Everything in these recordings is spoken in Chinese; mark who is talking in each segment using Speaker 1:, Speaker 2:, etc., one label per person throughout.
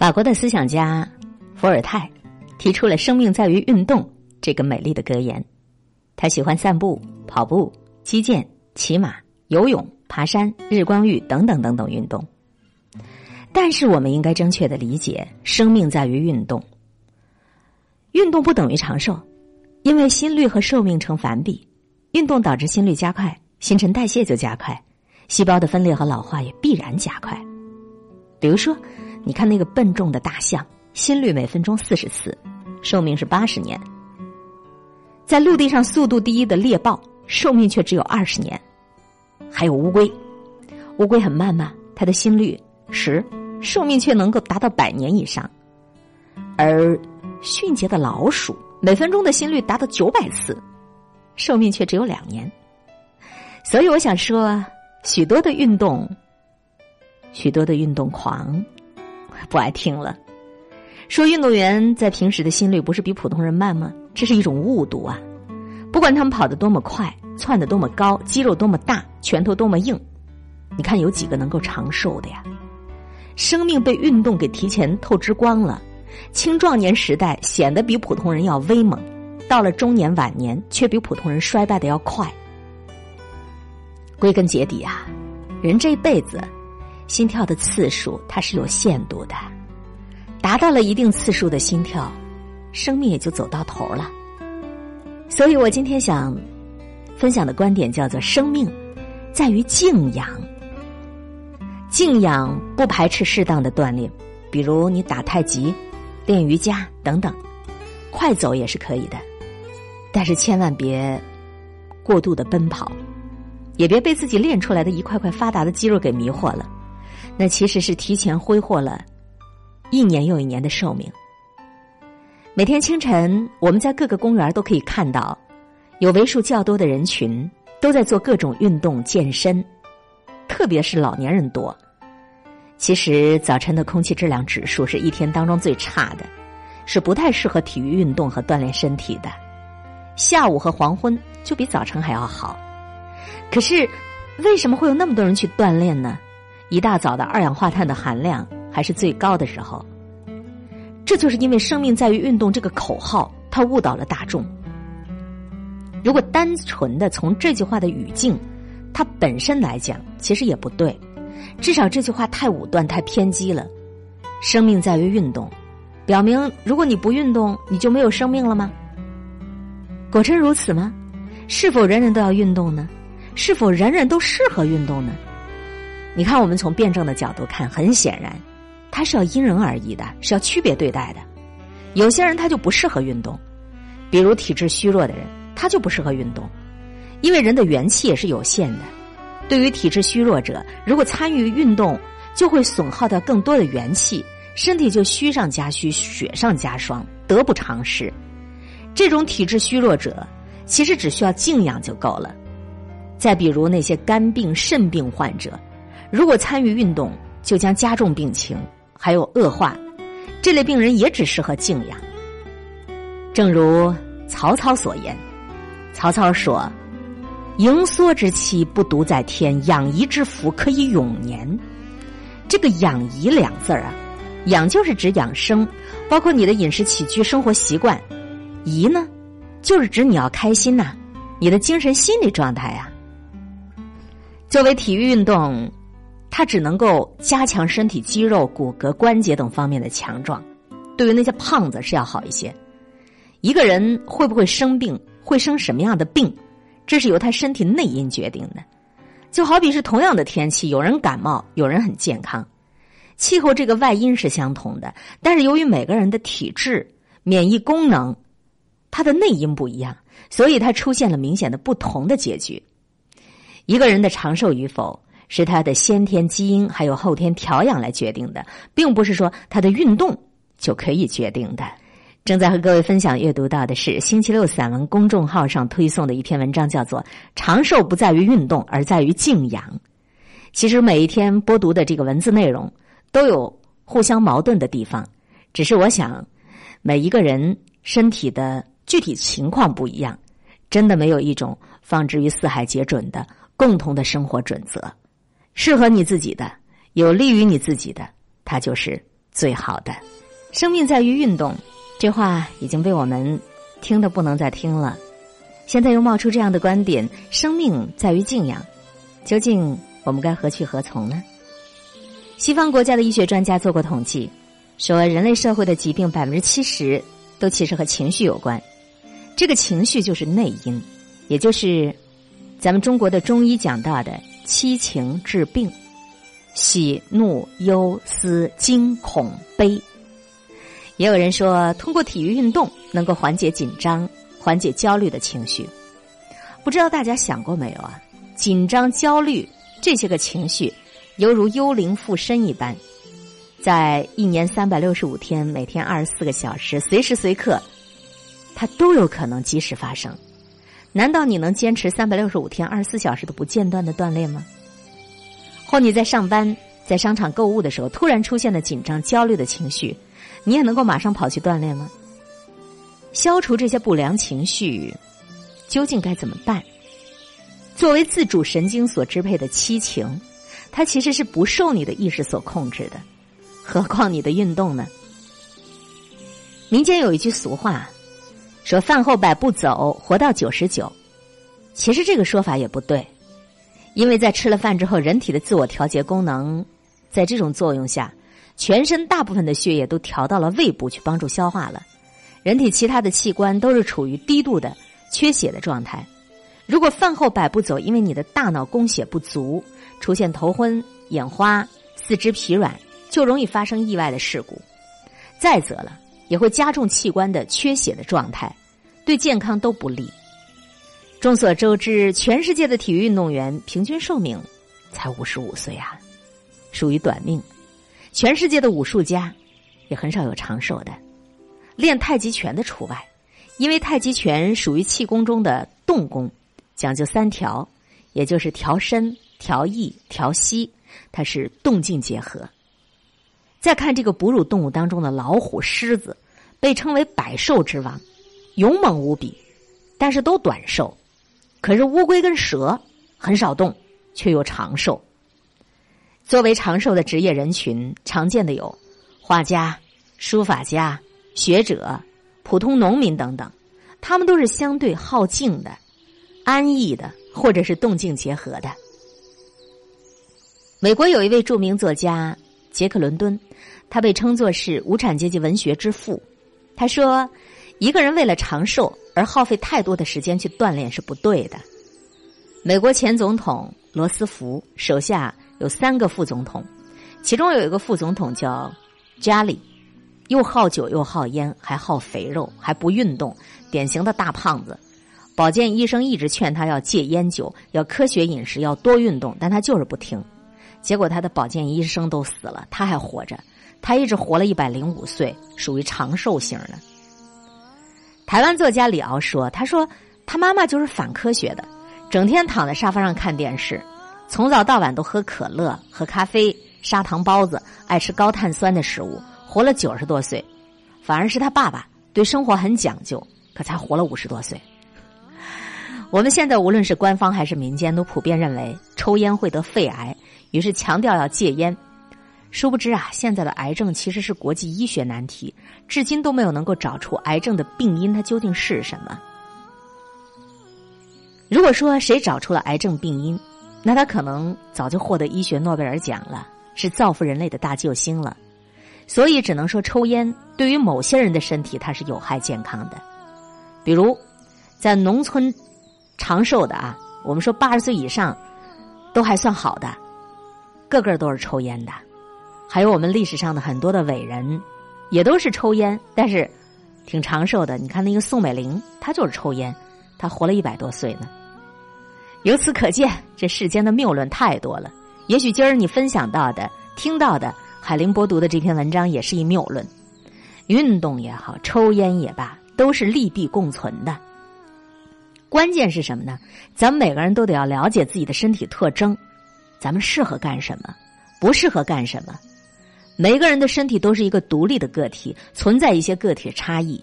Speaker 1: 法国的思想家伏尔泰提出了“生命在于运动”这个美丽的格言。他喜欢散步、跑步、击剑、骑马、游泳、爬山、日光浴等等等等运动。但是，我们应该正确的理解“生命在于运动”。运动不等于长寿，因为心率和寿命成反比。运动导致心率加快，新陈代谢就加快，细胞的分裂和老化也必然加快。比如说。你看那个笨重的大象，心率每分钟四十次，寿命是八十年；在陆地上速度第一的猎豹，寿命却只有二十年。还有乌龟，乌龟很慢嘛？它的心率十，寿命却能够达到百年以上。而迅捷的老鼠，每分钟的心率达到九百次，寿命却只有两年。所以我想说，许多的运动，许多的运动狂。不爱听了，说运动员在平时的心率不是比普通人慢吗？这是一种误读啊！不管他们跑得多么快，窜得多么高，肌肉多么大，拳头多么硬，你看有几个能够长寿的呀？生命被运动给提前透支光了，青壮年时代显得比普通人要威猛，到了中年晚年却比普通人衰败的要快。归根结底啊，人这一辈子。心跳的次数它是有限度的，达到了一定次数的心跳，生命也就走到头了。所以我今天想分享的观点叫做：生命在于静养。静养不排斥适当的锻炼，比如你打太极、练瑜伽等等，快走也是可以的，但是千万别过度的奔跑，也别被自己练出来的一块块发达的肌肉给迷惑了。那其实是提前挥霍了一年又一年的寿命。每天清晨，我们在各个公园都可以看到，有为数较多的人群都在做各种运动健身，特别是老年人多。其实早晨的空气质量指数是一天当中最差的，是不太适合体育运动和锻炼身体的。下午和黄昏就比早晨还要好。可是，为什么会有那么多人去锻炼呢？一大早的二氧化碳的含量还是最高的时候，这就是因为“生命在于运动”这个口号，它误导了大众。如果单纯的从这句话的语境，它本身来讲，其实也不对。至少这句话太武断、太偏激了。生命在于运动，表明如果你不运动，你就没有生命了吗？果真如此吗？是否人人都要运动呢？是否人人都适合运动呢？你看，我们从辩证的角度看，很显然，它是要因人而异的，是要区别对待的。有些人他就不适合运动，比如体质虚弱的人，他就不适合运动，因为人的元气也是有限的。对于体质虚弱者，如果参与运动，就会损耗掉更多的元气，身体就虚上加虚，雪上加霜，得不偿失。这种体质虚弱者，其实只需要静养就够了。再比如那些肝病、肾病患者。如果参与运动，就将加重病情，还有恶化。这类病人也只适合静养。正如曹操所言，曹操说：“盈缩之气不独在天，养怡之福可以永年。”这个“养怡”两字儿啊，“养”就是指养生，包括你的饮食起居、生活习惯；“怡”呢，就是指你要开心呐，你的精神心理状态呀。作为体育运动。它只能够加强身体肌肉、骨骼、关节等方面的强壮，对于那些胖子是要好一些。一个人会不会生病，会生什么样的病，这是由他身体内因决定的。就好比是同样的天气，有人感冒，有人很健康，气候这个外因是相同的，但是由于每个人的体质、免疫功能，它的内因不一样，所以它出现了明显的不同的结局。一个人的长寿与否。是他的先天基因还有后天调养来决定的，并不是说他的运动就可以决定的。正在和各位分享阅读到的是星期六散文公众号上推送的一篇文章，叫做《长寿不在于运动，而在于静养》。其实每一天播读的这个文字内容都有互相矛盾的地方，只是我想每一个人身体的具体情况不一样，真的没有一种放之于四海皆准的共同的生活准则。适合你自己的，有利于你自己的，它就是最好的。生命在于运动，这话已经被我们听得不能再听了。现在又冒出这样的观点：生命在于静养。究竟我们该何去何从呢？西方国家的医学专家做过统计，说人类社会的疾病百分之七十都其实和情绪有关。这个情绪就是内因，也就是咱们中国的中医讲到的七情治病：喜、怒、忧、思、惊、恐、悲。也有人说，通过体育运动能够缓解紧张、缓解焦虑的情绪。不知道大家想过没有啊？紧张、焦虑这些个情绪，犹如幽灵附身一般，在一年三百六十五天、每天二十四个小时、随时随刻，它都有可能及时发生。难道你能坚持三百六十五天、二十四小时的不间断的锻炼吗？或你在上班、在商场购物的时候，突然出现了紧张、焦虑的情绪？你也能够马上跑去锻炼吗？消除这些不良情绪，究竟该怎么办？作为自主神经所支配的七情，它其实是不受你的意识所控制的，何况你的运动呢？民间有一句俗话，说“饭后百步走，活到九十九”。其实这个说法也不对，因为在吃了饭之后，人体的自我调节功能，在这种作用下。全身大部分的血液都调到了胃部去帮助消化了，人体其他的器官都是处于低度的缺血的状态。如果饭后百步走，因为你的大脑供血不足，出现头昏眼花、四肢疲软，就容易发生意外的事故。再则了，也会加重器官的缺血的状态，对健康都不利。众所周知，全世界的体育运动员平均寿命才五十五岁啊，属于短命。全世界的武术家也很少有长寿的，练太极拳的除外，因为太极拳属于气功中的动功，讲究三调，也就是调身、调意、调息，它是动静结合。再看这个哺乳动物当中的老虎、狮子，被称为百兽之王，勇猛无比，但是都短寿。可是乌龟跟蛇很少动，却又长寿。作为长寿的职业人群，常见的有画家、书法家、学者、普通农民等等，他们都是相对好静的、安逸的，或者是动静结合的。美国有一位著名作家杰克·伦敦，他被称作是无产阶级文学之父。他说：“一个人为了长寿而耗费太多的时间去锻炼是不对的。”美国前总统罗斯福手下。有三个副总统，其中有一个副总统叫加里，又好酒又好烟，还好肥肉，还不运动，典型的大胖子。保健医生一直劝他要戒烟酒，要科学饮食，要多运动，但他就是不听。结果他的保健医生都死了，他还活着，他一直活了一百零五岁，属于长寿型的。台湾作家李敖说：“他说他妈妈就是反科学的，整天躺在沙发上看电视。”从早到晚都喝可乐、喝咖啡、砂糖包子，爱吃高碳酸的食物，活了九十多岁。反而是他爸爸对生活很讲究，可才活了五十多岁。我们现在无论是官方还是民间，都普遍认为抽烟会得肺癌，于是强调要戒烟。殊不知啊，现在的癌症其实是国际医学难题，至今都没有能够找出癌症的病因，它究竟是什么？如果说谁找出了癌症病因，那他可能早就获得医学诺贝尔奖了，是造福人类的大救星了。所以只能说，抽烟对于某些人的身体它是有害健康的。比如，在农村长寿的啊，我们说八十岁以上都还算好的，个个都是抽烟的。还有我们历史上的很多的伟人，也都是抽烟，但是挺长寿的。你看那个宋美龄，她就是抽烟，她活了一百多岁呢。由此可见，这世间的谬论太多了。也许今儿你分享到的、听到的海林播读的这篇文章也是一谬论。运动也好，抽烟也罢，都是利弊共存的。关键是什么呢？咱们每个人都得要了解自己的身体特征，咱们适合干什么，不适合干什么。每个人的身体都是一个独立的个体，存在一些个体差异。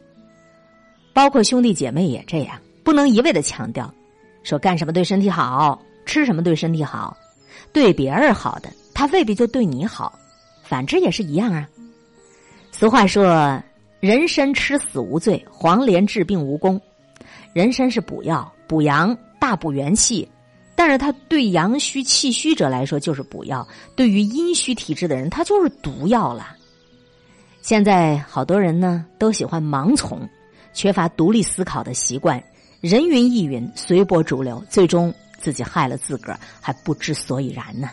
Speaker 1: 包括兄弟姐妹也这样，不能一味的强调。说干什么对身体好，吃什么对身体好，对别人好的，他未必就对你好，反之也是一样啊。俗话说：“人参吃死无罪，黄连治病无功。”人参是补药，补阳，大补元气。但是它对阳虚气虚者来说就是补药，对于阴虚体质的人，它就是毒药了。现在好多人呢都喜欢盲从，缺乏独立思考的习惯，人云亦云，随波逐流，最终自己害了自个儿，还不知所以然呢。